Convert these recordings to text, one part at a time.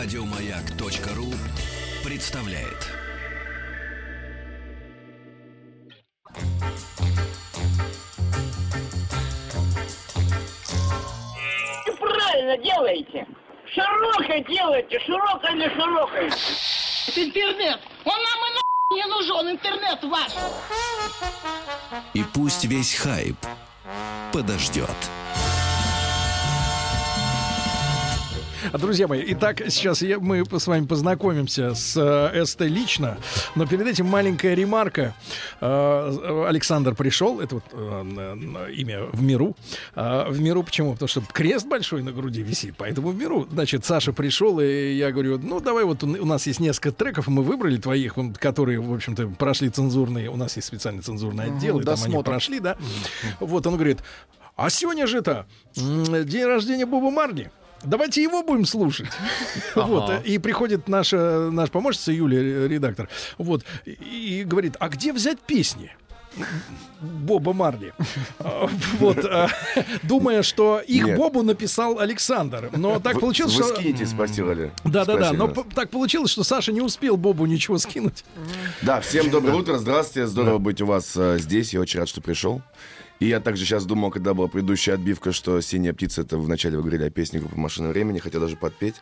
Радиомаяк.ру представляет. Вы правильно делаете. Широкой делайте, широкой или широкой. Интернет! Он нам и на не нужен, интернет ваш! И пусть весь хайп подождет. Друзья мои, итак, сейчас я, мы с вами познакомимся с э, СТ лично, но перед этим маленькая ремарка. Э, Александр пришел, это вот э, э, имя в миру. Э, в миру почему? Потому что крест большой на груди висит, поэтому в миру. Значит, Саша пришел, и я говорю, ну давай вот у, нас есть несколько треков, мы выбрали твоих, которые, в общем-то, прошли цензурные, у нас есть специальный цензурный отдел, и там они досмотр. прошли, да. Вот он говорит, а сегодня же это день рождения Боба Марли. Давайте его будем слушать. Вот. э, И приходит наша, наша помощница Юлия, редактор, вот, и говорит, а где взять песни? Боба Марли. Вот, а, думая, что их Нет. Бобу написал Александр. Но так Вы- получилось, Вы что... скинете, спасибо. Да-да-да, но Спасибо. п- так получилось, что Саша не успел Бобу ничего скинуть. Да, всем доброе утро, здравствуйте, здорово быть у вас э, здесь, я очень рад, что пришел. И я также сейчас думал, когда была предыдущая отбивка, что «Синяя птица» — это вначале вы говорили о песне группы «Машина времени», хотел даже подпеть.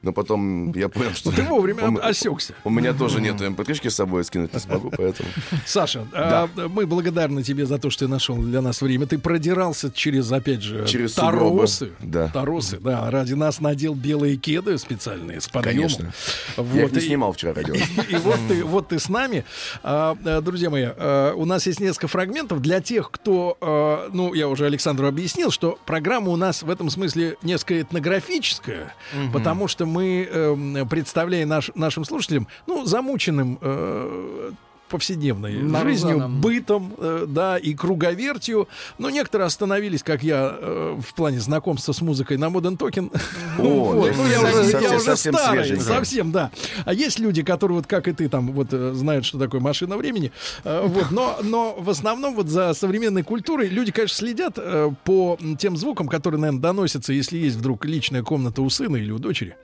Но потом я понял, что... Ты вовремя осекся. У меня тоже нету mp3 с собой, скинуть не смогу, поэтому... Саша, а, мы благодарны тебе за то, что ты нашел для нас время. Ты продирался через, опять же, Через торосы. сугробы, да. Торосы, да. Ради нас надел белые кеды специальные с подъемом. Конечно. Вот, Я их не и- снимал вчера, радио. И вот ты, вот ты с нами. А, а, друзья мои, а, у нас есть несколько фрагментов для тех, кто, а, ну, я уже Александру объяснил, что программа у нас в этом смысле несколько этнографическая, потому что мы эм, представляем наш, нашим слушателям, ну, замученным э, повседневной Нарзаном. жизнью, бытом, э, да, и круговертью. Но некоторые остановились, как я, э, в плане знакомства с музыкой на Modern Talking. О, Вот. Ну, есть я уже, совсем- я уже совсем старый, свеженько. совсем, да. А есть люди, которые вот как и ты там вот э, знают, что такое машина времени. Э, Вот, но, но в основном вот за современной культурой люди, конечно, следят э, по тем звукам, которые, наверное, доносятся, если есть вдруг личная комната у сына или у дочери.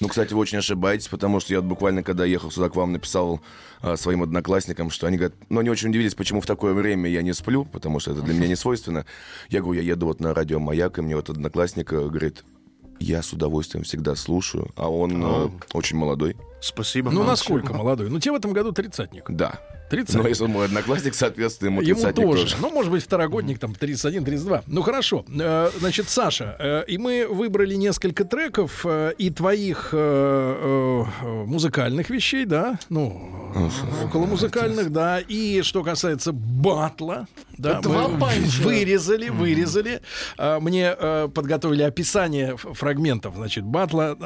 Ну, кстати, вы очень ошибаетесь, потому что я буквально, когда ехал сюда к вам, написал а, своим одноклассникам, что они говорят, ну, они очень удивились, почему в такое время я не сплю, потому что это для меня не свойственно. Я говорю, я еду вот на радио «Маяк», и мне вот одноклассник э, говорит, я с удовольствием всегда слушаю, а он э, очень молодой. Спасибо. Ну, насколько молодой? Ну, тебе в этом году тридцатник. Да. 30. Но если он мой одноклассник, соответственно, ему Ему тридцатник тоже. тоже. Ну, может быть, второгодник, там, 31-32. Ну, хорошо. Э, Значит, Саша, э, и мы выбрали несколько треков э, и твоих музыкальных вещей, да? Ну, около музыкальных, да. И что касается батла, да, Два мы панча. вырезали, вырезали. Мне подготовили описание фрагментов, значит, батла.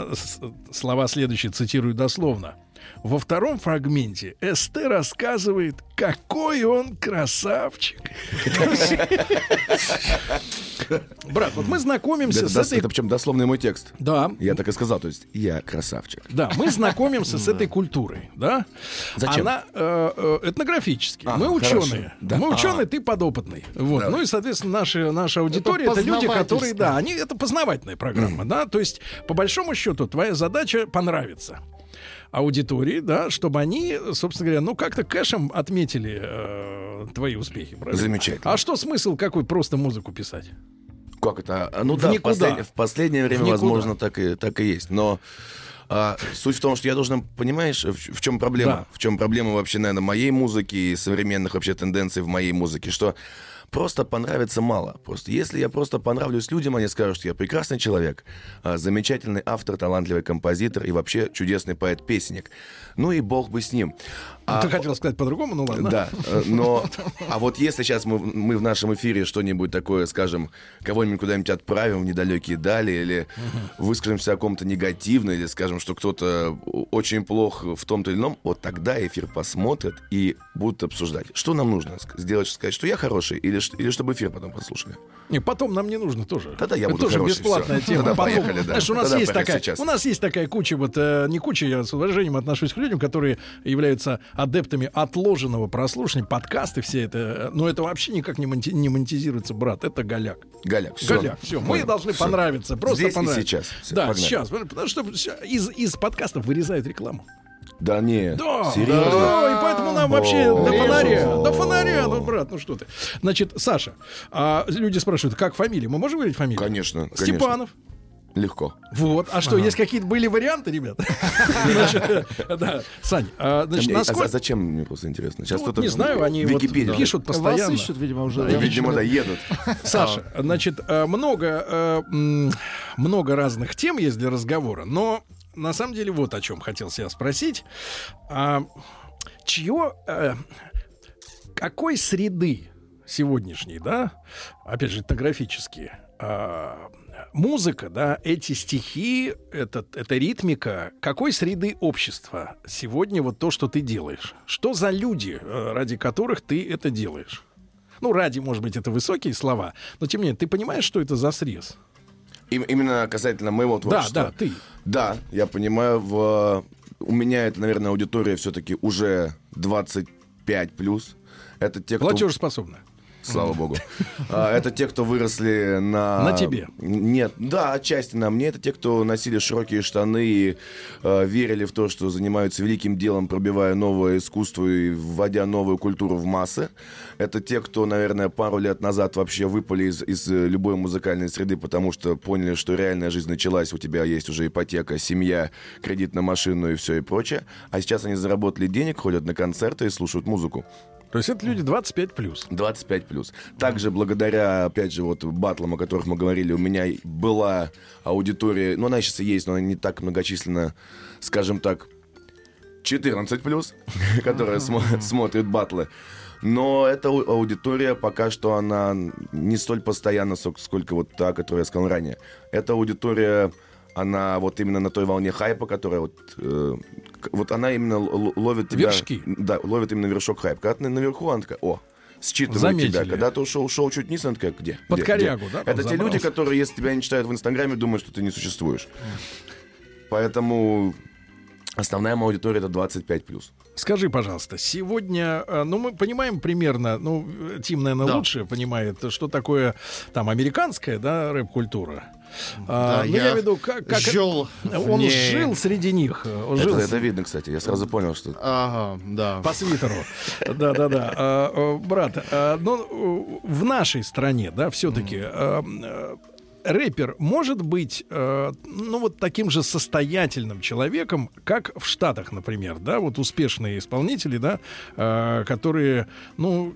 Слова следующие, цитирую дословно. Во втором фрагменте СТ рассказывает, какой он красавчик. Брат, вот мы знакомимся Это, с дос- этой... это причем дословный мой текст. Да, Я так и сказал, то есть я красавчик. да, мы знакомимся с этой культурой, да? Зачем? Она э, э, этнографически. Ага, мы ученые. Да. Мы ученые, ты подопытный. Вот. Ну и, соответственно, наша аудитория это, люди, которые, да, они это познавательная программа, да. То есть, по большому счету, твоя задача понравиться аудитории, да, чтобы они, собственно говоря, ну как-то кэшем отметили э, твои успехи. правильно? Замечательно. А что смысл какой просто музыку писать? Как это? А, Ну В да, в, никуда. послед- в последнее время, никуда. возможно, так и, так и есть. Но а, суть в том, что я должен, понимаешь, в, в чем проблема? Да. В чем проблема вообще, наверное, моей музыки и современных вообще тенденций в моей музыке, что просто понравится мало. Просто если я просто понравлюсь людям, они скажут, что я прекрасный человек, а, замечательный автор, талантливый композитор и вообще чудесный поэт-песенник. Ну и бог бы с ним. А- Ты хотел сказать по-другому, ну ладно. да, э, но... А вот если сейчас мы, мы в нашем эфире что-нибудь такое скажем, кого-нибудь куда-нибудь отправим в недалекие дали, или выскажемся о ком-то негативно, или скажем, что кто-то очень плох в том-то или ином, вот тогда эфир посмотрят и будут обсуждать. Что нам нужно? Сделать, сказать, что я хороший, или или чтобы эфир потом послушали. Не, потом нам не нужно тоже. Тогда я Это буду тоже хороший, бесплатная всё. тема. Тогда Потом, поехали, да. Знаешь, у нас Тогда есть такая, сейчас. у нас есть такая куча вот э, не куча, я с уважением отношусь к людям, которые являются адептами отложенного прослушивания, подкасты все это, э, но это вообще никак не, монти- не монетизируется, брат, это голяк. Галяк, все. Голяк, все, мы должны понравиться, просто Здесь и понравиться. сейчас. Всё, да, погнали. сейчас, потому что из, из подкастов вырезают рекламу. Да не, Да, серьезно? да, и поэтому нам вообще О. до фонаря, до фонаря, ну, брат, ну что ты. Значит, Саша, а люди спрашивают, как фамилия? Мы можем говорить фамилию? Конечно, конечно. Легко. Вот. А что, есть какие-то были варианты, ребят? Да. Сань, а, значит, А а, насколько... зачем, мне просто интересно? Сейчас Ну, вот кто-то не знаю, они пишут Вас постоянно. ищут, видимо, уже. Видимо, да, едут. Саша, значит, э, много, э, много разных тем есть для разговора, но на самом деле вот о чем хотел себя спросить. Чье, э, какой среды сегодняшней, да, опять же, этнографические, музыка, да, эти стихи, этот, эта ритмика, какой среды общества сегодня вот то, что ты делаешь? Что за люди, э, ради которых ты это делаешь? Ну, ради, может быть, это высокие слова, но тем не менее, ты понимаешь, что это за срез? Им- Именно касательно моего Да, творчества. да, ты. Да, я понимаю, в... у меня это, наверное, аудитория все-таки уже 25 плюс. Это те, кто... Платежеспособна. Слава богу. А, Это те, кто выросли на... На тебе? Нет, да, отчасти на мне. Это те, кто носили широкие штаны и э, верили в то, что занимаются великим делом, пробивая новое искусство и вводя новую культуру в массы. Это те, кто, наверное, пару лет назад вообще выпали из, из э, любой музыкальной среды, потому что поняли, что реальная жизнь началась, у тебя есть уже ипотека, семья, кредит на машину и все и прочее. А сейчас они заработали денег, ходят на концерты и слушают музыку. То есть это люди 25 плюс. 25 плюс. Также благодаря, опять же, вот батлам, о которых мы говорили, у меня была аудитория, ну, она сейчас и есть, но она не так многочисленна, скажем так, 14 плюс, которая смо- смотрит батлы. Но эта ау- аудитория пока что она не столь постоянна, сок- сколько вот та, которую я сказал ранее. Эта аудитория, она вот именно на той волне хайпа, которая вот... э, вот она именно ловит тебя... Вершки. Да, ловит именно вершок хайп. Когда ты наверху, она такая, о, считывает Заметили. тебя. Когда ты ушел, ушел чуть вниз, она такая, где? Под Где? корягу, Где?» да, Это те люди, которые, если тебя не читают в Инстаграме, думают, что ты не существуешь. Поэтому основная моя аудитория это 25 плюс. Скажи, пожалуйста, сегодня, э, ну, мы понимаем примерно, ну, э, Тим, наверное, Да. лучше понимает, что такое там американская, да, рэп-культура. А, Да, ну, я я имею в виду, как, как жил он ней. жил среди них, э, он Это, жил это видно, кстати. Я сразу понял, что... Ага, да. по свитеру. Да, да, да. А, а, Брат, а, ну, в нашей стране, да, все-таки рэпер может быть, э, ну, вот таким же состоятельным человеком, как в Штатах, например, да, вот успешные исполнители, да, э, которые, ну,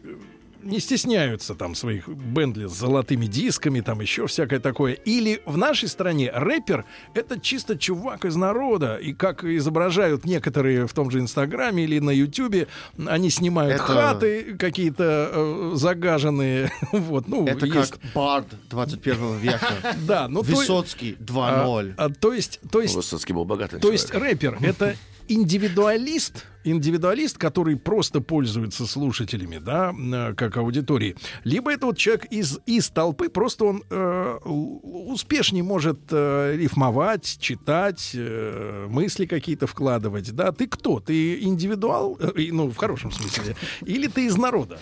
не стесняются там своих Бентли с золотыми дисками, там еще всякое такое. Или в нашей стране рэпер — это чисто чувак из народа. И как изображают некоторые в том же Инстаграме или на Ютубе, они снимают Это- хаты какие-то э, загаженные. вот, ну, Это есть... как Бард 21 века. Да, ну, то- Высоцкий 2.0. а, а, то есть, то есть Высоцкий был богатый то есть человек. рэпер это индивидуалист, индивидуалист, который просто пользуется слушателями, да, э, как аудиторией. Либо это вот человек из, из толпы, просто он э, успешнее может э, рифмовать, читать, э, мысли какие-то вкладывать, да. Ты кто? Ты индивидуал, Э, ну, в хорошем смысле, или ты из народа?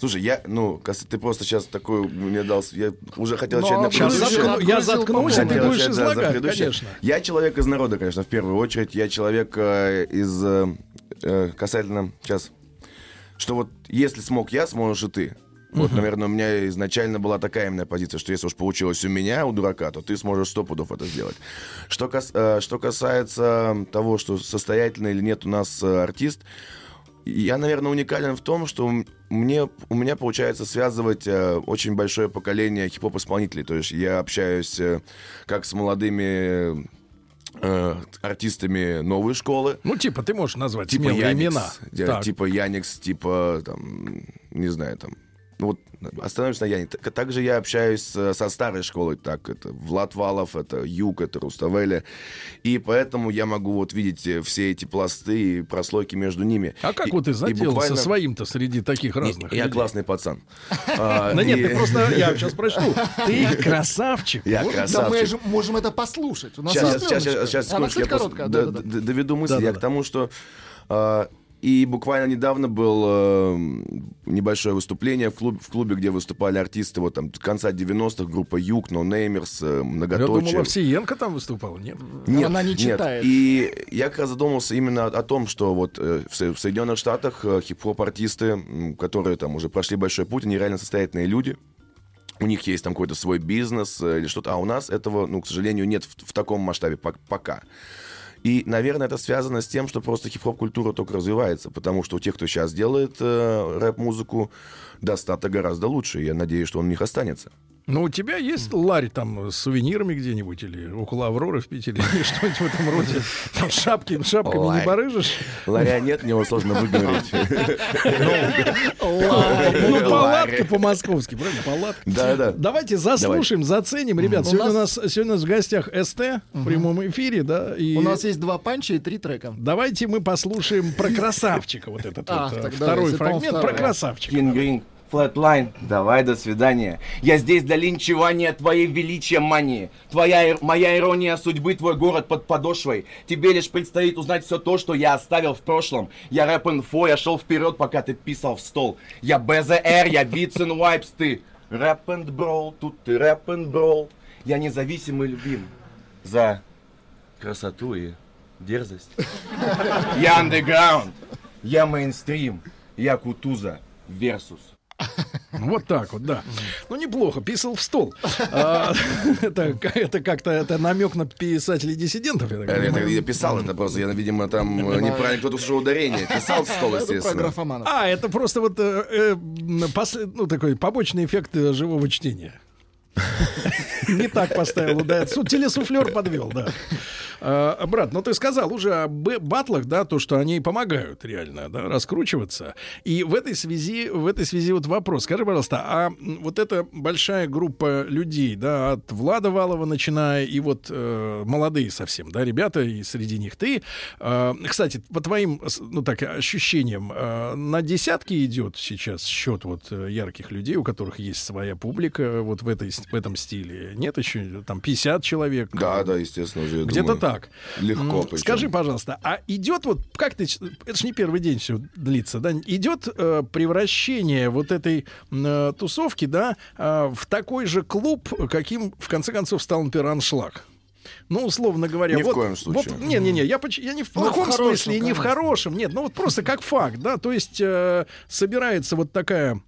Слушай, я, ну, ты просто сейчас такой мне дал... Я уже хотел начать на предыдущее. я по-моему. ты будешь излагать, конечно. Я человек из народа, конечно, в первую очередь. Я человек э, из... э, э, касательно... Сейчас. Что вот если смог я, сможешь и ты. Вот, наверное, у меня изначально была такая именно позиция, что если уж получилось у меня, у дурака, то ты сможешь сто пудов это сделать. Что, кас- э, что касается того, что состоятельный или нет у нас э, артист, я, наверное, уникален в том, что мне, у меня получается связывать э, очень большое поколение хип-хоп-исполнителей. То есть я общаюсь э, как с молодыми э, артистами новой школы, Ну, типа, ты можешь назвать типа Яникс, имена. Так. типа Яникс, типа, там, не знаю, там, ну, вот остановимся на Яне. Так- Также я общаюсь э, со старой школой, так, это Влад Валов, это Юг, это Руставели, и поэтому я могу вот видеть э, все эти пласты и прослойки между ними. А как И- вот ты и заделался буквально- своим-то среди таких разных Я людей? классный пацан. А, Да нет, ты просто, я сейчас прочту. Ты красавчик. Я Да мы красавчик. же можем это послушать. У нас Сейчас, есть сейчас, сейчас, сейчас, я доведу мысль. Я к тому, что а, и буквально недавно было э, небольшое выступление в, клуб- в клубе, где выступали артисты вот там конца 90-х, группа Юг, Namers, э, Я Многоточие. думал, Овсиенко там выступал, нет? Нет, Она не нет. читает. И я как раз задумался именно о том, что вот э, в в Соединенных Штатах э, хип-хоп-артисты, которые там уже прошли большой путь, они реально состоятельные люди. У них есть там какой-то свой бизнес или что-то, а у нас этого, ну, к сожалению, нет в, в таком масштабе пок- пока. И, наверное, это связано с тем, что просто хип-хоп-культура только развивается, потому что у тех, кто сейчас делает э, рэп-музыку, достаток гораздо лучше, я надеюсь, что он у них останется. Ну, у тебя есть ларь там с сувенирами где-нибудь или около Авроры в Питере или что-нибудь в этом роде? Там шапки, шапками не Ларь. барыжишь? Ларя нет, мне его сложно выговорить. Ну, палатка по-московски, правильно? Палатка. Да-да. Давайте заслушаем, заценим. Ребят, сегодня у нас- сегодня у нас в гостях СТ в прямом эфире, да? У нас есть два панча и три трека. Давайте мы послушаем про красавчика вот этот А, вот э, второй фрагмент. Про красавчика. Flatline, давай до свидания. Я здесь для линчевания твоей величия мании. Твоя, моя ирония судьбы, твой город под подошвой. Тебе лишь предстоит узнать все то, что я оставил в прошлом. Я рэп-инфо, я шел вперед, пока ты писал в стол. Я БЗР, я Beats and Wipes, ты рэп and брол, тут ты рэп and брол. Я независимый любим за красоту и дерзость. Я андеграунд, я мейнстрим, я Кутуза, Версус. Вот так вот, да. Ну, неплохо, писал в стол. А, Это ка- это как-то это намек на писателей диссидентов, я я писал это просто, я, видимо, там э, неправильно кто-то слушал ударение. Писал в стол, естественно. А, это просто вот э, э, ну, такой побочный эффект э, живого чтения. Не так поставил, да. Су- Телесуфлер подвел, да. А, брат, ну ты сказал уже о батлах, да, то, что они помогают реально, да, раскручиваться. И в этой связи, в этой связи вот вопрос. Скажи, пожалуйста, а вот эта большая группа людей, да, от Влада Валова начиная, и вот э, молодые совсем, да, ребята, и среди них ты. Э, кстати, по твоим, ну так, ощущениям, э, на десятки идет сейчас счет вот э, ярких людей, у которых есть своя публика э, вот в, этой, в этом стиле. Нет еще там 50 человек? Да, да, естественно, уже. Где-то думаю, так. Легко. М, причем. Скажи, пожалуйста, а идет вот, как ты, это же не первый день все длится, да, идет э, превращение вот этой э, тусовки, да, э, в такой же клуб, каким, в конце концов, стал, например, аншлаг? Ну, условно говоря, Ни в вот, коем случае. Вот, не, не, не, я, я не в Ну, в плохом хорошем, смысле, и не в конечно. хорошем, нет, ну вот просто как факт, да, то есть э, собирается вот такая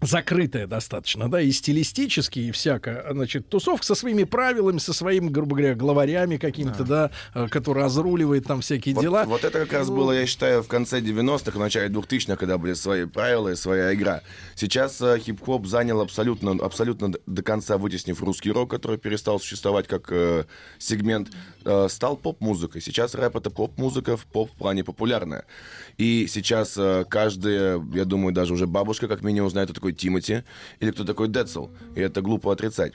закрытая достаточно, да, и стилистически, и всяко, значит, тусовка со своими правилами, со своими, грубо говоря, главарями какими-то, да, э, который разруливает там всякие Вот, дела. вот это как раз было, я считаю, в конце 90-х, в начале 2000-х, когда были свои правила и своя игра. Сейчас э, хип-хоп занял абсолютно, абсолютно до конца вытеснив русский рок, который перестал существовать как э, сегмент, э, стал поп-музыкой. Сейчас рэп — это поп-музыка в поп-плане популярная. И сейчас э, каждая, я думаю, даже уже бабушка как минимум знает, кто такой Тимати или кто такой Децл. И это глупо отрицать.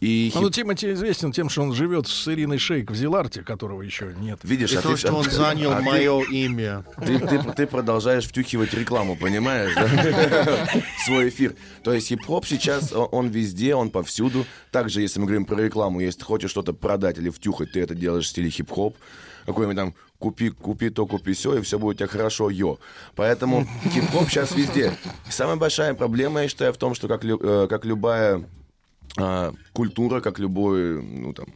И Ну, хип- Тимати известен тем, что он живет с Ириной Шейк в Зиларте, которого еще нет. Видишь, И а то, ты, что он занял а ты- мое имя. Ты, ты- ты продолжаешь втюхивать рекламу, понимаешь? да? Свой эфир. То есть хип-хоп сейчас, он везде, он повсюду. Также, если мы говорим про рекламу, если ты хочешь что-то продать или втюхать, ты это делаешь в стиле хип-хоп. Какой-нибудь там купи, купи то, купи все, и все будет у тебя хорошо, йо. Поэтому хип-хоп сейчас везде. И самая большая проблема, я считаю, в том, что как, э, как любая а, культура, как любой, ну там,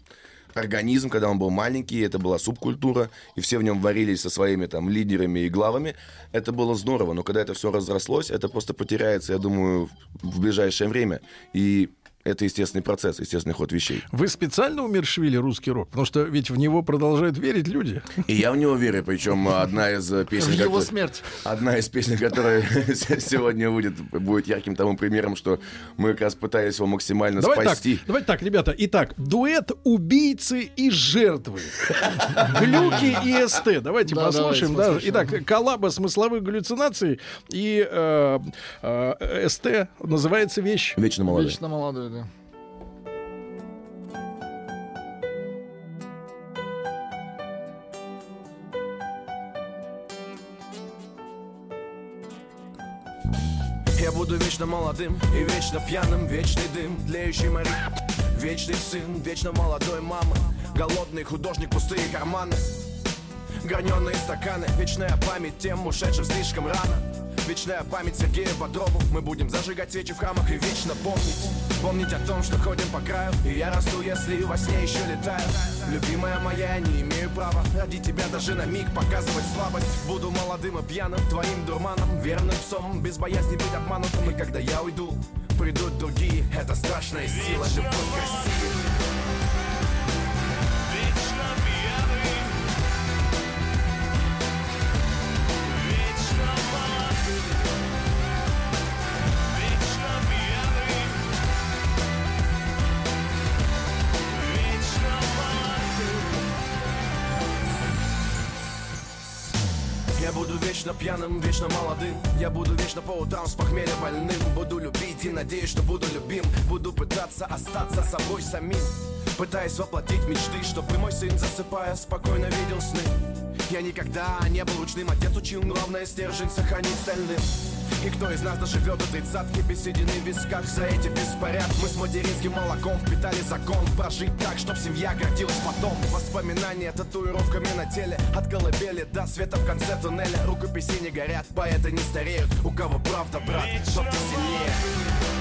организм, когда он был маленький, это была субкультура, и все в нем варились со своими там лидерами и главами, это было здорово, но когда это все разрослось, это просто потеряется, я думаю, в ближайшее время. И это естественный процесс, естественный ход вещей. Вы специально умершвили русский рок? Потому что ведь в него продолжают верить люди. И я в него верю, причем одна из э, песен... Его которая- смерть. Одна из песен, которая сегодня будет, будет ярким тому примером, что мы как раз пытались его максимально Давай спасти. так, давайте так, ребята. Итак, дуэт убийцы и жертвы. Глюки и СТ. Давайте Да, послушаем. давайте да. послушаем. Итак, коллаба смысловых галлюцинаций и э, э, СТ называется вещь. Вечно молодой. Вечно молодой, да. Буду вечно молодым и вечно пьяным Вечный дым, тлеющий морик Вечный сын, вечно молодой мамы Голодный художник, пустые карманы. Граненые стаканы Вечная память тем ушедшим слишком рано Вечная память Сергею Бодрову. Мы будем зажигать свечи в храмах и вечно помнить. Помнить о том, что ходим по краю. И я расту, если во сне еще летаю. Любимая моя, я не имею права Ради тебя даже на миг показывать слабость. Буду молодым и пьяным, твоим дурманом Верным псом, без боязни быть обманутым. И когда я уйду, придут другие. Это страшная сила, любовь к пьяным, вечно молодым. Я буду вечно по утрам с похмелья больным. Буду любить и надеюсь, что буду любим. Буду пытаться остаться собой самим. Пытаясь воплотить мечты Чтобы мой сын, засыпая, спокойно видел сны. Я никогда не был ручным. Отец учил главное стержень сохранить стальным и кто из нас доживет до тридцатки без седины в висках за эти беспорядки? Мы с материнским молоком впитали закон. Прожить так, чтоб семья гордилась потом. Воспоминания татуировками на теле От колыбели до света в конце туннеля. Рукописи не горят, поэты не стареют. У кого правда, брат, тот ты сильнее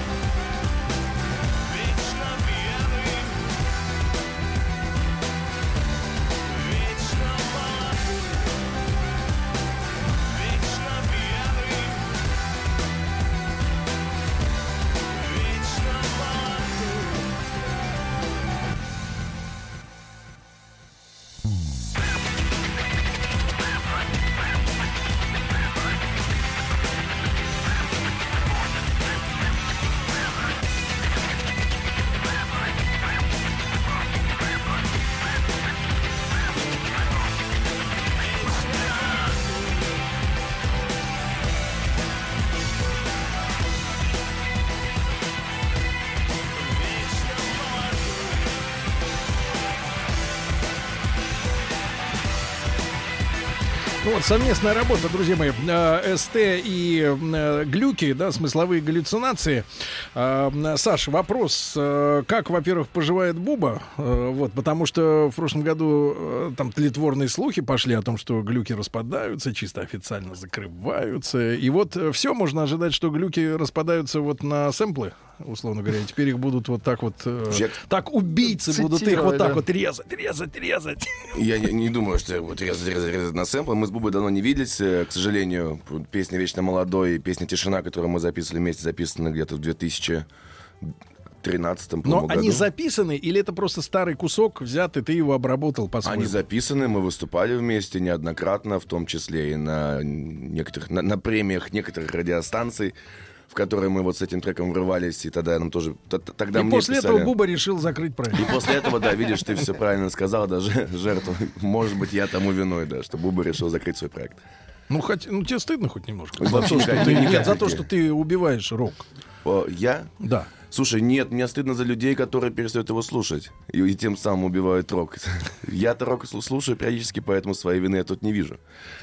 совместная работа, друзья мои, э, СТ и э, глюки, да, смысловые галлюцинации. Э, Саш, вопрос, как, во-первых, поживает Буба, вот, потому что в прошлом году там тлетворные слухи пошли о том, что глюки распадаются, чисто официально закрываются, и вот все можно ожидать, что глюки распадаются вот на сэмплы, условно говоря, и теперь их будут вот так вот, э, так убийцы будут их Цитировать, вот так да. вот резать, резать, резать. Я не, не думаю, что буду резать, резать, резать на сэмплы. Мы с Бубой давно не виделись. Э, К сожалению, песня «Вечно молодой» и песня «Тишина», которую мы записывали вместе, записаны где-то в 2013 Но по-моему, они году. записаны или это просто старый кусок взят, и ты его обработал по-своему? Они записаны, мы выступали вместе неоднократно, в том числе и на некоторых, на, на премиях некоторых радиостанций, в которые мы вот с этим треком врывались, и тогда нам тоже, тогда И мне после писали- этого Буба решил закрыть проект. И после этого, да, видишь, ты все правильно сказал, даже жертва. Может быть, я тому виной, да, что Буба решил закрыть свой проект. Ну, хоть, ну тебе стыдно хоть немножко? Вообще за то, что ты, нет, за то, что ты убиваешь рок. О, Я? Да. Слушай, нет, мне стыдно за людей, которые перестают его слушать. И, и тем самым убивают рок. Я-то рок слу- слушаю периодически, поэтому своей вины я тут не вижу.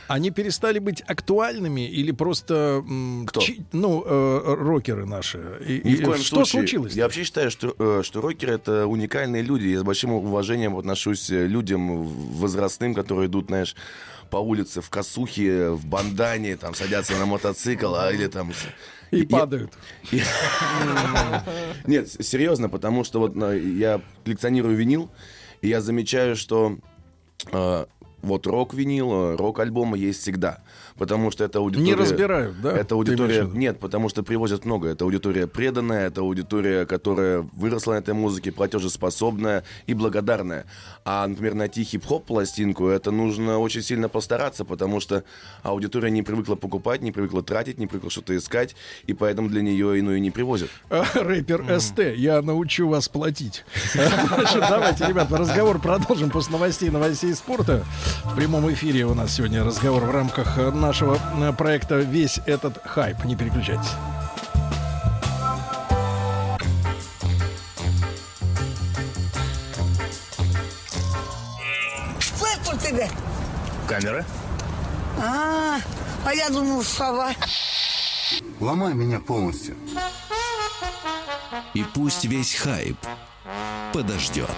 Они перестали быть актуальными или просто... Кто? чи- ну, э, рокеры наши. И- Ни в коем что случае. случилось? Я вообще считаю, что, э, что рокеры это уникальные люди. Я с большим уважением отношусь э, людям возрастным, которые идут, знаешь, по улице в косухе, в бандане, там садятся на мотоцикл, а, или там... И падают. Нет, серьезно, потому что вот на- я коллекционирую винил, и я замечаю, что э, вот рок-винил, рок-альбомы есть всегда. Потому что это аудитория... Не разбирают, да? Это аудитория... Нет, потому что привозят много. Это аудитория преданная, это аудитория, которая выросла на этой музыке, платежеспособная и благодарная. А, например, найти хип-хоп пластинку, это нужно очень сильно постараться, потому что аудитория не привыкла покупать, не привыкла тратить, не привыкла что-то искать, и поэтому для нее иную не привозят. Рэпер СТ, я научу вас платить. Давайте, ребят, разговор продолжим после новостей, новостей спорта. В прямом эфире у нас сегодня разговор в рамках э, нашего э, проекта «Весь этот хайп». Не переключайтесь. Что это у тебя? Камера? А, а я думал, сова. Ломай меня полностью. И пусть весь хайп подождет.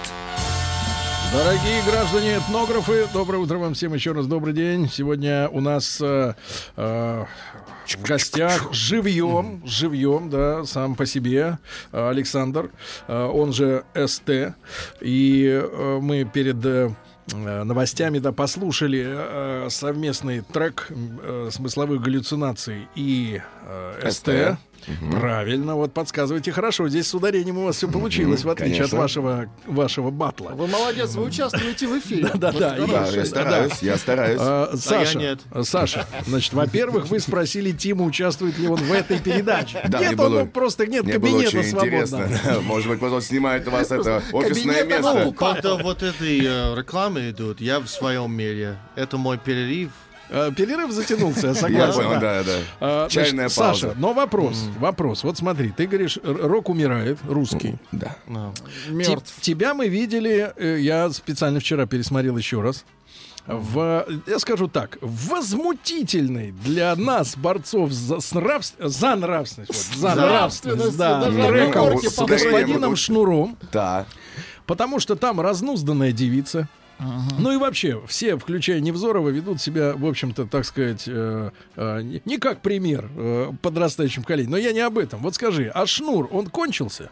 Дорогие граждане этнографы, доброе утро вам всем еще раз добрый день. Сегодня у нас э, э, в гостях живьем, живьем, да, сам по себе э, Александр, э, он же СТ. И мы перед новостями да, послушали э, совместный трек э, смысловых галлюцинаций и э, СТ. ST. Правильно, вот подсказывайте хорошо. Здесь с ударением у вас все получилось, в отличие конечно. от вашего, вашего батла. Вы молодец, вы участвуете в эфире. Да-да, Вот и- Да, хорошо. я стараюсь, я стараюсь. А, Саша, нет. а, Саша, значит, во-первых, вы спросили Тима, участвует ли он в этой передаче. Да, нет, он просто нет кабинета интересно. Может быть, потом снимает у вас это офисное место. Когда вот этой э, рекламы идут, я в своем мире. Это мой перерыв. А, Перерыв затянулся, я Я согласен. понял, да, да. А, значит, Чайная Саша, пауза. но вопрос, вопрос. Вот смотри, ты говоришь, рок умирает, русский. Да. Те- Мертв. Тебя мы видели, э, я специально вчера пересмотрел еще раз. В, я скажу так, возмутительный для нас, борцов за, с нравс- за нравственность, вот, за нравственность, да, треком с господином Шнуром, Да. потому что там разнузданная девица. Ну и вообще, все, включая Невзорова, ведут себя, в общем-то, так сказать, э, э, не как пример э, подрастающим коленям. Но я не об этом. Вот скажи, а Шнур, он кончился?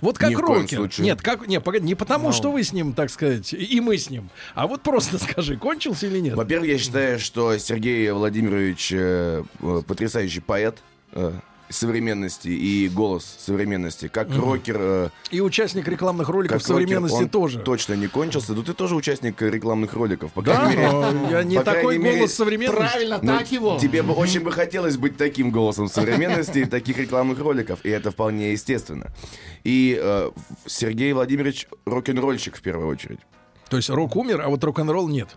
Вот как Ни рокер. случае. Нет, как, не, погоди, не потому, что вы с ним, так сказать, и мы с ним, а вот просто скажи, кончился или нет? Во-первых, я считаю, что Сергей Владимирович э, э, потрясающий поэт э, современности и голос современности. Как рокер... э, И участник рекламных роликов современности рокер, он тоже. точно не кончился. Ну, ты тоже участник рекламных роликов. По Да, крайней мере, я не по крайней такой мере, голос современности. Правильно, Ну, так его. Тебе бы очень бы хотелось быть таким голосом современности и таких рекламных роликов, и это вполне естественно. И э, Сергей Владимирович рок-н-ролльщик в первую очередь. То есть рок умер, а вот рок-н-ролл нет.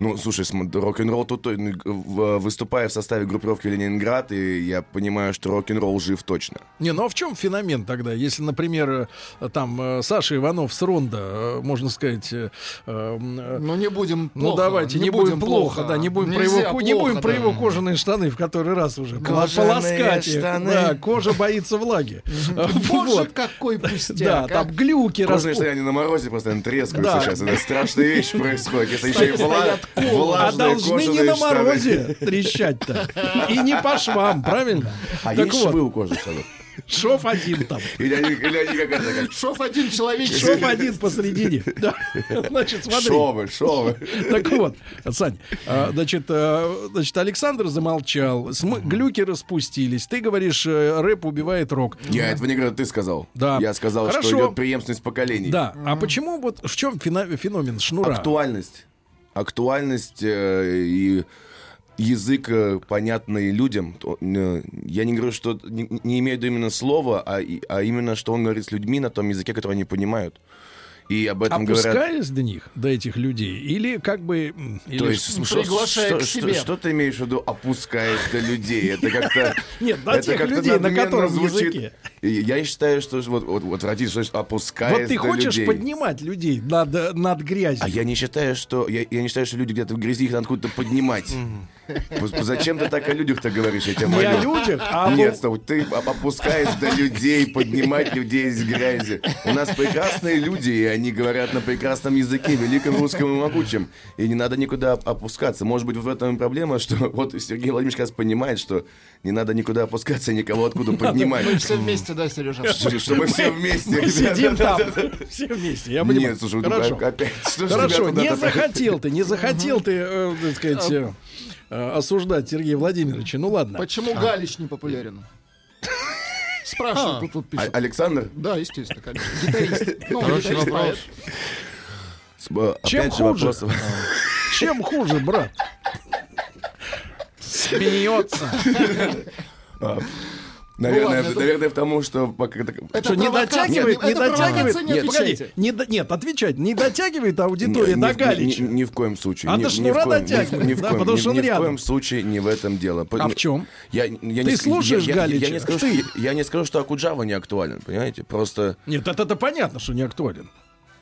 Ну, слушай, рок-н-ролл тут, э, в- выступая в составе группировки Ленинград, и я понимаю, что рок-н-ролл жив точно. Не, ну а в чем феномен тогда? Если, например, э, там э, Саша Иванов с Ронда, э, можно сказать, э, э, э, Ну не будем ну плохо, давайте не, будем плохо, да, не будем про его, ко- не плохо, будем про да. его кожаные штаны в который раз уже Кожаные полоскать штаны. Да, кожа боится влаги. Боже, Вот. какой Да, пустяк. а. там глюки Кожаные распу- штаны, они на морозе постоянно трескаются Да. сейчас. Это страшная вещь происходит. Если еще и вла- А должны не на морозе трещать-то. И не по швам, правильно? А Так есть швы вот, у кожи штанов? шов один там. Или они, или они как это, как Шов один человек. Шов один посредине. Да. Значит, смотри. шовы, шовы. Так вот, Сань, а, значит, а, значит, Александр замолчал, глюки распустились. Ты говоришь, э, рэп убивает рок. Я этого не говорю, ты сказал. Да. Я сказал, Хорошо. что идет преемственность поколений. Да. А почему вот в чем феномен шнура? Актуальность. Актуальность э, и язык, э, понятный людям. Э, Я не говорю, что не, имею в виду именно слова, а, а именно, что он говорит с людьми на том языке, который они понимают. И об этом говорят. Опускаясь до них, до этих людей, или как бы... или То есть, что, приглашая что- к что- себе. что ты имеешь в виду, опускаясь до людей? Это как-то... Нет, до тех людей, на котором языке. Я считаю, что вот, вот, вот родись, что опускаясь Вот ты хочешь людей. поднимать людей над, над грязью. А я не считаю, что я, я не считаю, что люди где-то в грязи их надо откуда-то поднимать. Зачем ты так о людях-то говоришь, я тебя Не о людях, а Нет, стоп, ты оп- опускаешь до людей, поднимать людей из грязи. У нас прекрасные люди, и они говорят на прекрасном языке, великом русском и могучем. И не надо никуда оп- опускаться. Может быть, в этом и проблема, что вот Сергей Владимирович раз понимает, что не надо никуда опускаться, никого откуда поднимать. Мы все вместе, да, Сережа? Ш- Чтобы все вместе. Мы сидим там, все вместе. Я понимаю. Нет, слушай, ну, опять, что Хорошо, не захотел ты, не захотел ты, э, так сказать, э, осуждать Сергея Владимировича. Ну ладно. Почему Галич не популярен? Спрашивают, тут, тут А- пишут. Александр, Да, естественно, конечно. Гитарист. Ну, Хороший вопрос. э, Чем хуже? Чем хуже, брат? Смеется. Наверное, ладно, это- наверное, потому что пока Это Что, не дотягивает, не Это дотягивает? не Нет, погоди, не до- нет, отвечать, не дотягивает аудитория Ни- до ни в- Галича. Ни, ни в коем случае. А Ни- до ни в шнура коем- ни в- дотягивает, ни в да, коем- потому ни- что он ни в рядом. коем случае не в этом дело. А в чем? Я, я не Ты ск- слушаешь я, я- Галича? Я, не скажу, Ты- что, я не скажу, что Акуджава не актуален, понимаете? Просто Нет, это, это понятно, что не актуален.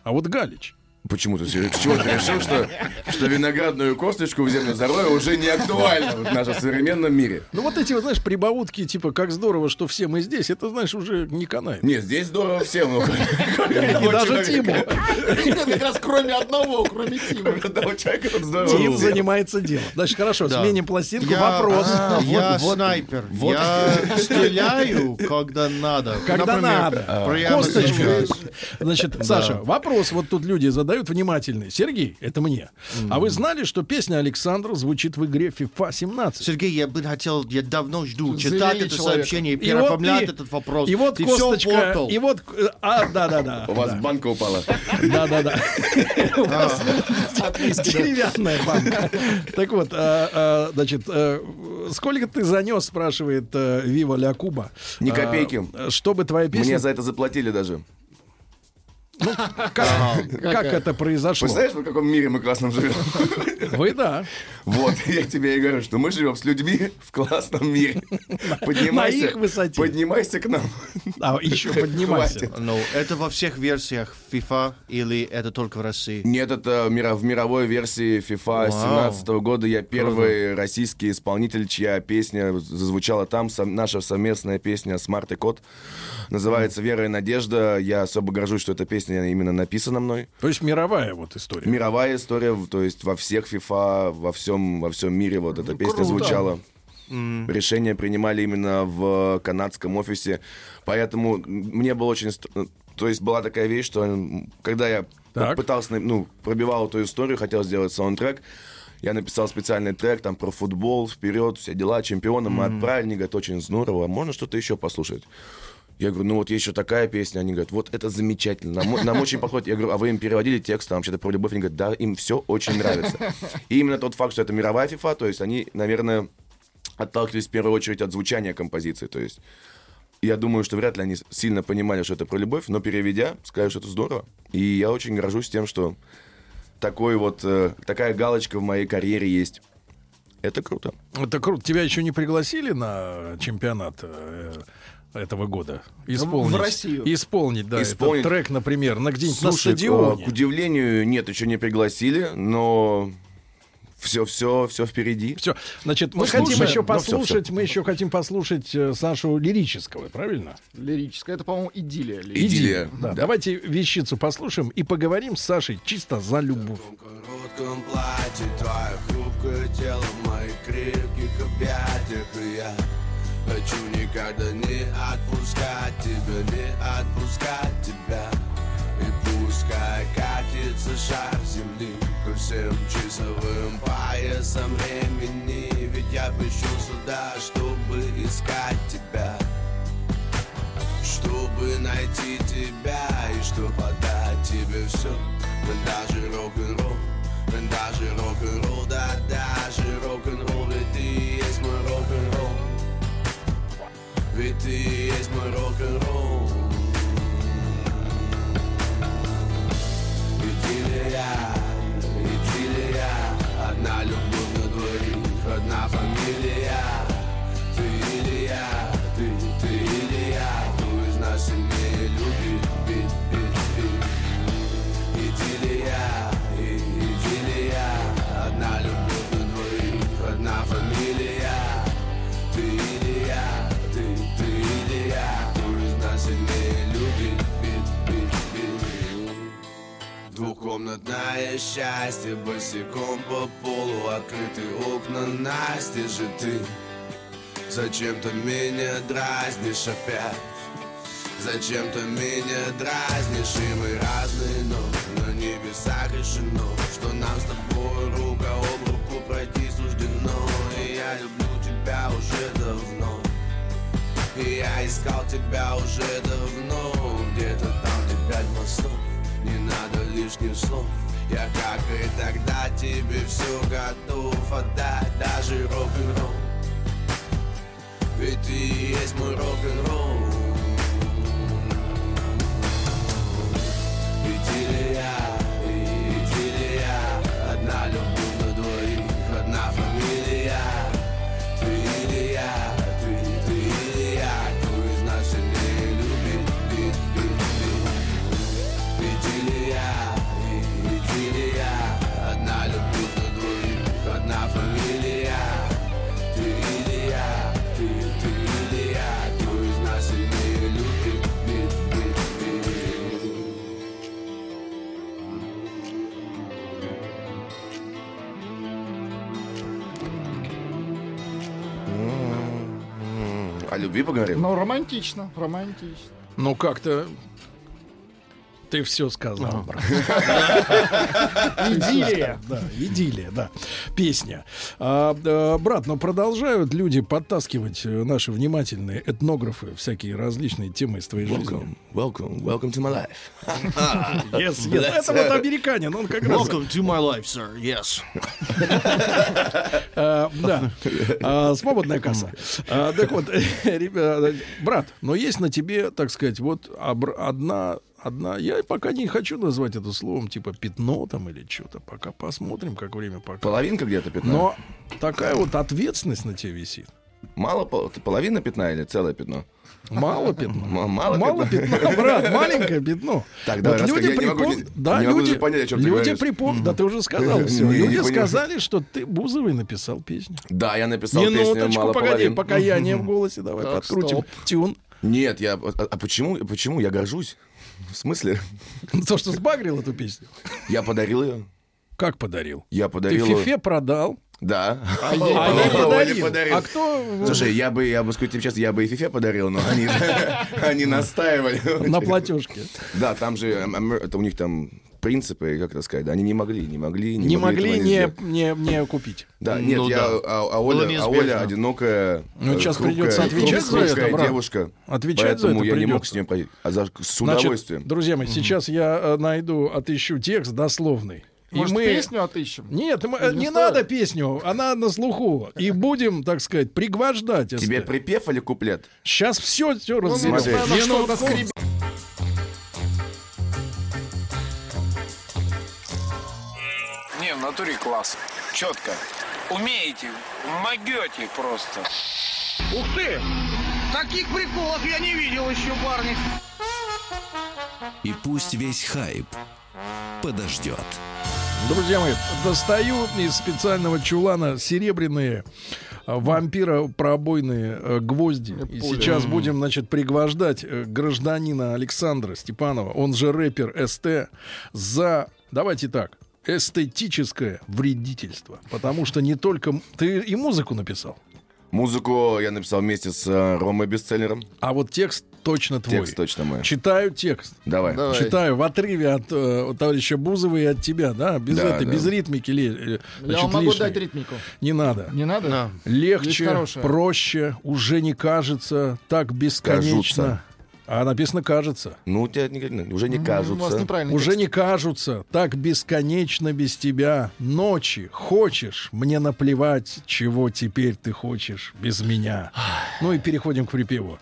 А вот Галич. Почему ты, Серег, с чего ты решил, что, что виноградную косточку в землю зарою уже не актуально в нашем современном мире? Ну вот эти, вот, знаешь, прибаутки, типа, как здорово, что все мы здесь, это, знаешь, уже не канает. Нет, здесь здорово всем. ну, И даже Тиму. Нет, как раз кроме одного, кроме Тима. Одного человека тут здорово. Тим занимается делом. Значит, хорошо, Да. сменим пластинку. Я- Вопрос. а, я вот- снайпер. вот. Я стреляю, когда надо. Когда Например, надо. Сейчас. Значит, Саша, вопрос вот тут люди задают внимательный. Сергей, это мне. А вы знали, что песня Александра звучит в игре FIFA 17? Сергей, я бы хотел, я давно жду читать это человека. сообщение вот переоформлять и- этот вопрос. И вот Ты косточка, портал. и вот, э, а, да, да, да. У вас банка упала. Да, да, да. У вас Деревянная банка. Так вот, а, а, значит, э, сколько ты занес, спрашивает э, Вива Ля Куба. Ни А, копейки. Чтобы твоя песня... Мне за это заплатили даже. Как, как это произошло? Представляешь, в каком мире мы классном живем? Вы да. Вот, я тебе и говорю, что мы живем с людьми в классном мире. Поднимайся, На их высоте. Поднимайся к нам. А еще поднимайся. Ну, это во всех версиях FIFA или это только в России? Нет, это в мировой версии FIFA Вау. 17 года. Я первый российский исполнитель, чья песня зазвучала там. Наша совместная песня «Смарт и Кот». Называется «Вера и надежда». Я особо горжусь, что эта песня именно написана мной. То есть мировая вот история. Мировая история, то есть во всех FIFA, во всем, во всем мире вот эта песня круто. звучала. Решения принимали именно в канадском офисе. Поэтому мне было очень... То есть была такая вещь, что когда я Так. пытался, ну, пробивал эту историю, хотел сделать саундтрек, я написал специальный трек там про футбол, вперед, все дела, чемпиона мы отправили, они говорят, очень здорово, можно что-то еще послушать? Я говорю, ну вот есть еще такая песня. Они говорят, вот это замечательно, нам, нам очень подходит. Я говорю, а вы им переводили текст, там что-то про любовь? Они говорят, да, им все очень нравится. И именно тот факт, что это мировая FIFA, то есть они, наверное, отталкивались в первую очередь от звучания композиции. То есть я думаю, что вряд ли они сильно понимали, что это про любовь, но переведя, что это здорово. И я очень горжусь тем, что такой вот, э, такая галочка в моей карьере есть. Это круто. Это круто. Тебя еще не пригласили на чемпионат э, этого года? Исполнить. В Россию. Исполнить, да, Исполнить. этот трек, например, на где-нибудь на Слушай, стадионе. э, к удивлению, нет, еще не пригласили, но все, все, все впереди. Все, значит, мы Ну, хотим слушаем. еще Ну, послушать, мы еще хотим послушать э, Сашу лирического, правильно? Лирическая. Это, по-моему, идиллия. лирическая. Идиллия. Да. Да. Давайте вещицу послушаем и поговорим с Сашей чисто за любовь. коротком платье Твое хрупкое тело в моих крепких объятиях И я хочу никогда не отпускать тебя Не отпускать тебя. И пускай катится шар земли Ко всем часовым поясам времени. Ведь я пришел сюда, чтобы искать тебя. Чтобы найти тебя и чтобы отдать тебе все Даже рок-н-ролл, даже рок-н-ролл, да даже рок-н-ролл. Ведь ты есть мой рок-н-ролл Ведь ты и есть мой рок-н-ролл. Идиллия, идиллия. Одна любовь на двоих, одна фамилия Двухкомнатное счастье Босиком по полу Открыты окна Настя же ты. Зачем-то меня дразнишь опять. Зачем-то меня дразнишь И мы разные, но на небесах решено Что нам с тобой рука об руку пройти суждено. И я люблю тебя уже давно. И я искал тебя уже давно Где-то там, где пять мостов Не надо лишних слов. Я как и тогда тебе все готов отдать Даже рок-н-ролл. Ведь ты есть мой рок-н-ролл О любви поговорим? Ну, романтично, романтично. Ну, как-то ты все сказал, брат. Идиллия. Да, идиллия, да. Песня. А, брат, но продолжают люди подтаскивать э, наши внимательные этнографы всякие различные темы из твоей жизни. Welcome, welcome, welcome to my life. Yes, yes. Это вот американин, он как раз... Welcome to my life, sir. Yes. А, Да, А, свободная касса. А, Так вот, брат, но есть на тебе, так сказать, вот одна одна, я пока не хочу назвать это словом, типа пятно там или что-то, пока посмотрим, как время покажет. Половинка где-то пятна? Но такая вот ответственность на тебе висит. Мало пол- ты половина пятна или целое пятно? Мало пятна. М- Мало, Мало пятна? пятна, брат, маленькое пятно. Так, давай, Вот люди я не могу припом- не- да, не могу люди, даже понять, о чем ты люди говоришь. припом- да ты уже сказал все. Не, Люди сказали, что ты Бузовый написал песню. Да, я написал песню Минуточку, «Мало погоди, половин». пока я не в голосе, давай Так, подкрутим стоп. тюн. Нет, я... А, а почему, почему? Я горжусь. В смысле? То, что сбагрил эту песню. Я подарил ее. Как подарил? Я Ты подарил... Фифе продал, Да. а ей подарил. А кто Слушай, я бы, я бы сказать тебе честно, я бы и Фифе подарил, но они, они настаивали. на платежке? Да, там же, эм, эм, это у них там принципы, как это сказать, они не могли, не могли, не, Не могли могли не, не, не купить. Да, нет, Ну я, да. а, а Оля, а. Оля одинокая, Ну, э, сейчас хрупкая- придется отвечать за это, брат. девушка. Отвечать за поэтому это я не мог придется. с ней пойти. А за, с Значит, удовольствием. друзья мои, сейчас я э, найду, отыщу текст дословный. И Может, мы... песню отыщем? Нет, мы- э, не стоит? надо песню, она на слуху. И будем, так сказать, пригвождать. Тебе припев или куплет? Сейчас все, все Ну, разберем. смотри. Минутку. В натуре класс. Четко. Умеете, могете просто. Ух ты! Таких приколов я не видел еще, парни. И пусть весь хайп подождет. Друзья мои, достаю из специального чулана серебряные а, вампира пробойные э, гвозди. И сейчас будем, значит, пригвождать э, гражданина Александра Степанова, он же рэпер СТ, за, давайте так, эстетическое вредительство. Потому что не только... Ты и музыку написал, Музыку я написал вместе с э, Ромой Бестселлером. а вот текст точно твой. Текст точно мой. Читаю текст. Давай. Давай. Читаю в отрыве от э, товарища Бузова и от тебя, да? Без Да, этой, да. без ритмики ли, э, Я значит, вам могу лишней. дать ритмику. Не надо. Не надо? Да. Легче, проще, уже не кажется, так бесконечно. Кажутся. А написано кажется. Ну, у тебя не- уже не М, У вас кажутся. Уже текст. не кажутся, так бесконечно без тебя. Ночи хочешь, мне наплевать, чего теперь ты хочешь без меня. Ну и переходим к припеву.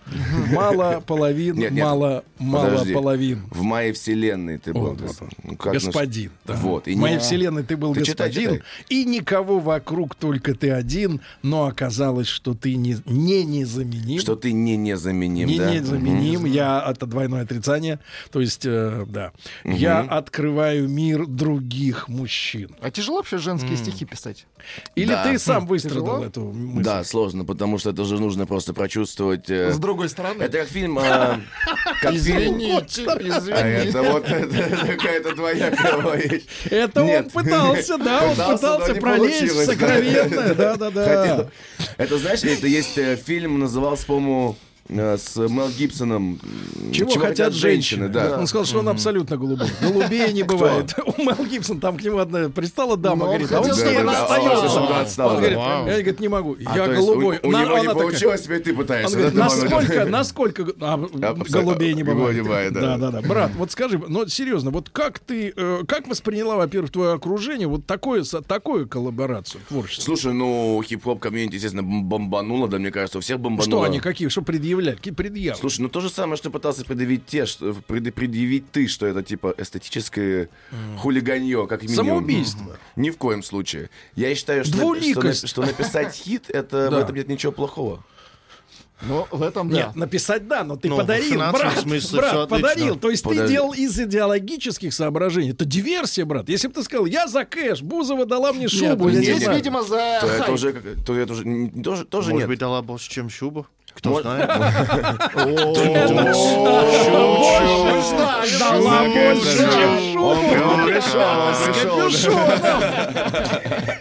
Мало половин, Нет, нет, мало, мало половин. В моей вселенной ты был. Вот, вот. Ну, как наш- Господин. да. Вот. и В моей не- вселенной ты был Ты господин, читай. и никого вокруг, только ты один, но оказалось, что ты не, не незаменим. Что ты не незаменим, не да? незаменим. Я это двойное отрицание. То есть, э, да. Я открываю мир других мужчин. А тяжело вообще женские стихи писать? Или Да. ты сам выстрадал Тяжело? эту мысль? Да, сложно, потому что это же нужно просто прочувствовать. э, С другой стороны. Это как фильм... э, как фильм... Извините, А извините. это вот это какая-то твоя кровь. Это он пытался, да, он Пытался, пролезть в получилось, да. сокровенное. Да-да-да. Хотел. Это, знаешь, это есть э, фильм, назывался, по-моему, с Мел Гибсоном. м, Чего, хотят женщины? да. Он сказал, что он абсолютно голубой. Голубее не бывает. У Мел Гибсон там к нему одна пристала дама, Но он говорит, а он с ней чтобы она расстается. Он говорит, да. я говорит, не могу, А, я голубой. У, у На- него не она такая- получилось, теперь ты пытаешься. Да, насколько, насколько... А, голубей не бывает. Да. Да, да, да. Брат, вот скажи, ну серьезно, вот как ты, э, как восприняла, во-первых, твое окружение вот такое, такую коллаборацию творчества? Слушай, ну, хип-хоп комьюнити, естественно, бом- бомбануло, да, мне кажется, у всех бомбануло. Что они, какие, что предъявляли, какие предъявы? Слушай, ну то же самое, что пытался предъявить те, что, пред- предъявить ты, что это типа эстетическое хулиганье, как минимум. Самоубийство. Ни в коем случае. Я считаю, что, что, на- что написать хит, это в этом нет ничего плохого. Ну, в этом да. Нет, написать да, но ты Ну, подарил, брат, смысле брат, подарил. То есть ты Подожди. делал из идеологических соображений. Это диверсия, брат. Если бы ты сказал, я за кэш, Бузова дала мне шубу. Нет, здесь, знаю. видимо, за То это уже, то это уже, тоже, тоже Может нет. быть, дала больше, чем шуба? Кто знает? Дала больше, чем шубу. Он пришел, пришел.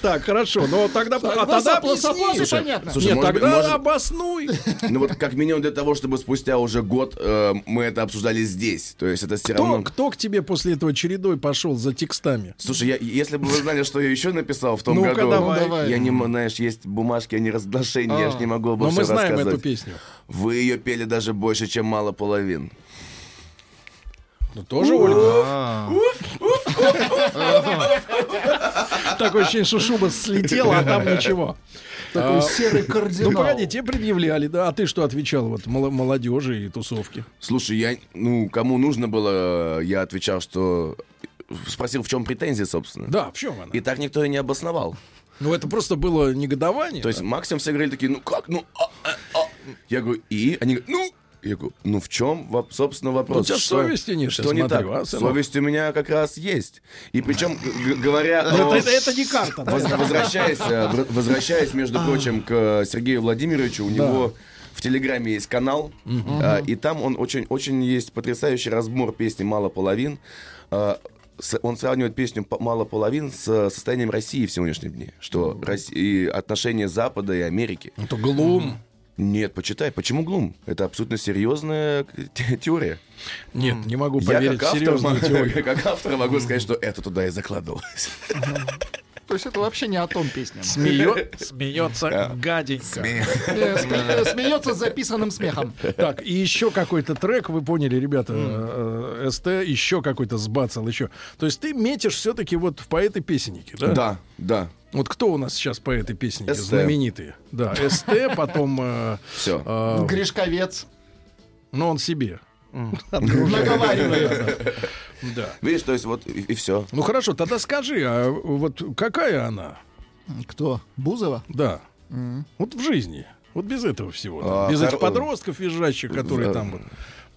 Так, хорошо, но тогда, а Ну, тогда с объясни. опросы понятно. Слушай, Нет, может тогда может- обоснуй. Ну вот как минимум для того, чтобы спустя уже год э, мы это обсуждали здесь. То есть это все Кто, равно... кто к тебе после этого чередой пошел за текстами? Слушай, я, если бы вы знали, что я еще написал в том Ну-ка, году, давай. Ну, давай. я не, знаешь, есть бумажки о неразглашении, я ж не могу обо Но мы всем знаем эту песню. Вы ее пели даже больше, чем мало половин. Ну, тоже Ольга. Такое ощущение, что шуба слетела, а там ничего. Такой серый Ну, кардинал. погоди, тебе предъявляли, да? А ты что отвечал вот мол- молодежи и тусовки? Слушай, я, ну, кому нужно было, я отвечал, что... Спросил, в чем претензия, собственно. Да, в чем она? И так никто и не обосновал. Ну, это просто было негодование. То есть максимум все говорили такие, ну как, ну... а, а, а». Я говорю, и? Они говорят, ну... Я говорю, ну в чем, собственно, вопрос? Ну, у тебя Что- совести нет, Что не смотрю, так? а, сынок? Совесть у меня как раз есть. И причем, говоря... О- это, это- не карта, да? Воз- Возвращаясь, э, вр- возвращаясь, между прочим, к э, Сергею Владимировичу, у него в Телеграме есть канал, э, и там он очень, очень есть потрясающий разбор песни «Мало половин». Э, Он сравнивает песню «П- «Мало половин» с состоянием России в сегодняшнем дне, что Росси- и отношения Запада и Америки. Это глум. Нет, почитай, почему глум? Это абсолютно серьезная те- теория. Нет, не могу Я поверить в как автор, серьезную теорию. как автор могу сказать, что это туда и закладывалось. То есть это вообще не о том песня. Смеё- Смеется гаденько. Э, сме- э, Смеется с записанным смехом. Так, и еще какой-то трек, вы поняли, ребята, э, э, СТ, еще какой-то сбацал, еще. То есть ты метишь все-таки вот в поэты-песенники, да? Да, да. Вот кто у нас сейчас поэты-песенники СТ. знаменитые? Да, СТ, потом... э, Все. э, Гришковец. Ну, он себе. Наговаривает. Да. Видишь, то есть вот и, все. Ну хорошо, тогда скажи, а вот какая она? Кто? Бузова? Да. Вот в жизни. Вот без этого всего. А, без хор- этих подростков визжащих, которые Да. там...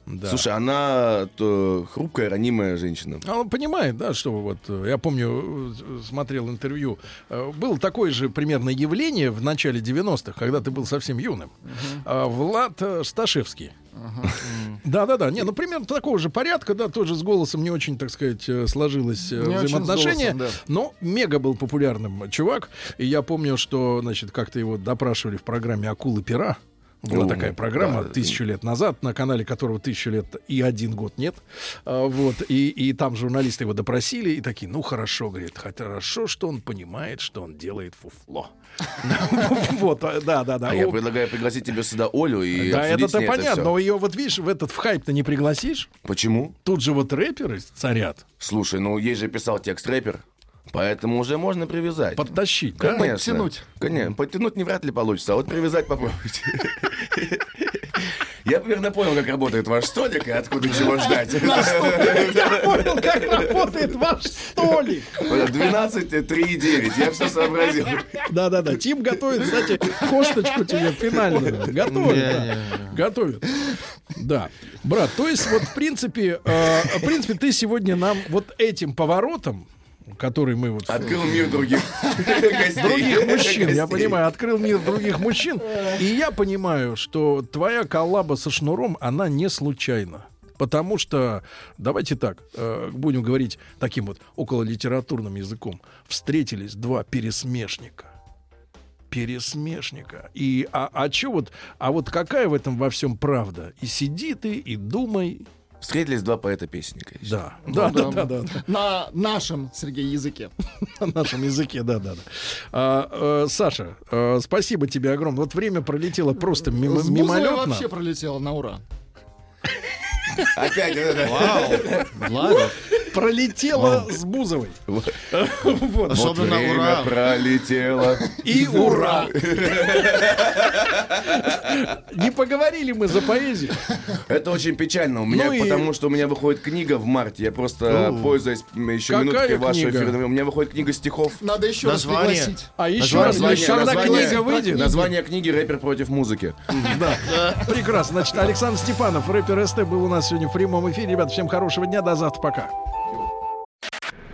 Да. Слушай, она то, хрупкая, ранимая женщина. А он понимает, да, что вот э, я помню, э, смотрел интервью. э, Было такое же примерно явление в начале 90-х, когда ты был совсем юным. А, Влад Сташевский. Да, да, да. Не, ну примерно такого же порядка, да, тоже с голосом не очень, так сказать, э, сложилось э, взаимоотношение. Но мега был популярным чувак. И я помню, что, значит, как-то его допрашивали в программе Акулы пера. Была такая программа да. тысячу лет назад, на канале которого тысячу лет и один год нет. А, вот, и, и там журналисты его допросили, и такие, ну хорошо, говорит, хотя хорошо, что он понимает, что он делает фуфло. Вот, а, да, да, да. А я предлагаю пригласить тебе сюда Олю и Да, это-то понятно, но ее вот видишь, в этот в хайп-то не пригласишь. Почему? Тут же вот рэперы царят, Слушай, ну ей же писал текст рэпер, поэтому уже можно привязать. подтащить, да? Конечно. Подтянуть. Конечно. Подтянуть не вряд ли получится, а вот привязать попробуйте. Я примерно понял, как работает ваш столик и откуда чего ждать. Я понял, как работает ваш столик. 12, 3 и 9. Я все сообразил. Да-да-да. Тим готовит, кстати, косточку тебе финальную. Готовит. Готовит. Да, брат, то есть вот в принципе, э, в принципе, ты сегодня нам вот этим поворотом, который мы вот... Открыл мир других. Других мужчин, я понимаю, открыл мир других мужчин. И я понимаю, что твоя коллаба со Шнуром, она не случайна. Потому что, давайте так, э, будем говорить таким вот окололитературным языком. Встретились два пересмешника. Пересмешника. И а, а чё вот, а вот какая в этом во всем правда? И сиди ты, и думай. Встретились два поэта-песенника. Да, Ну да, да, да, да. На нашем, Сергей, языке. на нашем языке, да, да, да. А, э, Саша, э, спасибо тебе огромное. Вот время пролетело просто мимо, С мимолетно. вообще пролетело на ура. Опять. Вау. Влада. Пролетело с Бузовой. Вот. Особенно Время ура. пролетело. И ура! Не поговорили мы за поэзию. Это очень печально у меня, Ну и- потому что у меня выходит книга в марте. Я просто О. пользуясь еще Какая минуткой вашего эфира. У меня выходит книга стихов. Надо еще раз пригласить. А еще раз, Название- когда название- книга выйдет. Название книги «Рэпер против музыки». Да, прекрасно. Значит, Александр Степанов, рэпер СТ, был у нас сегодня в прямом эфире. Ребят, всем хорошего дня, до завтра, пока.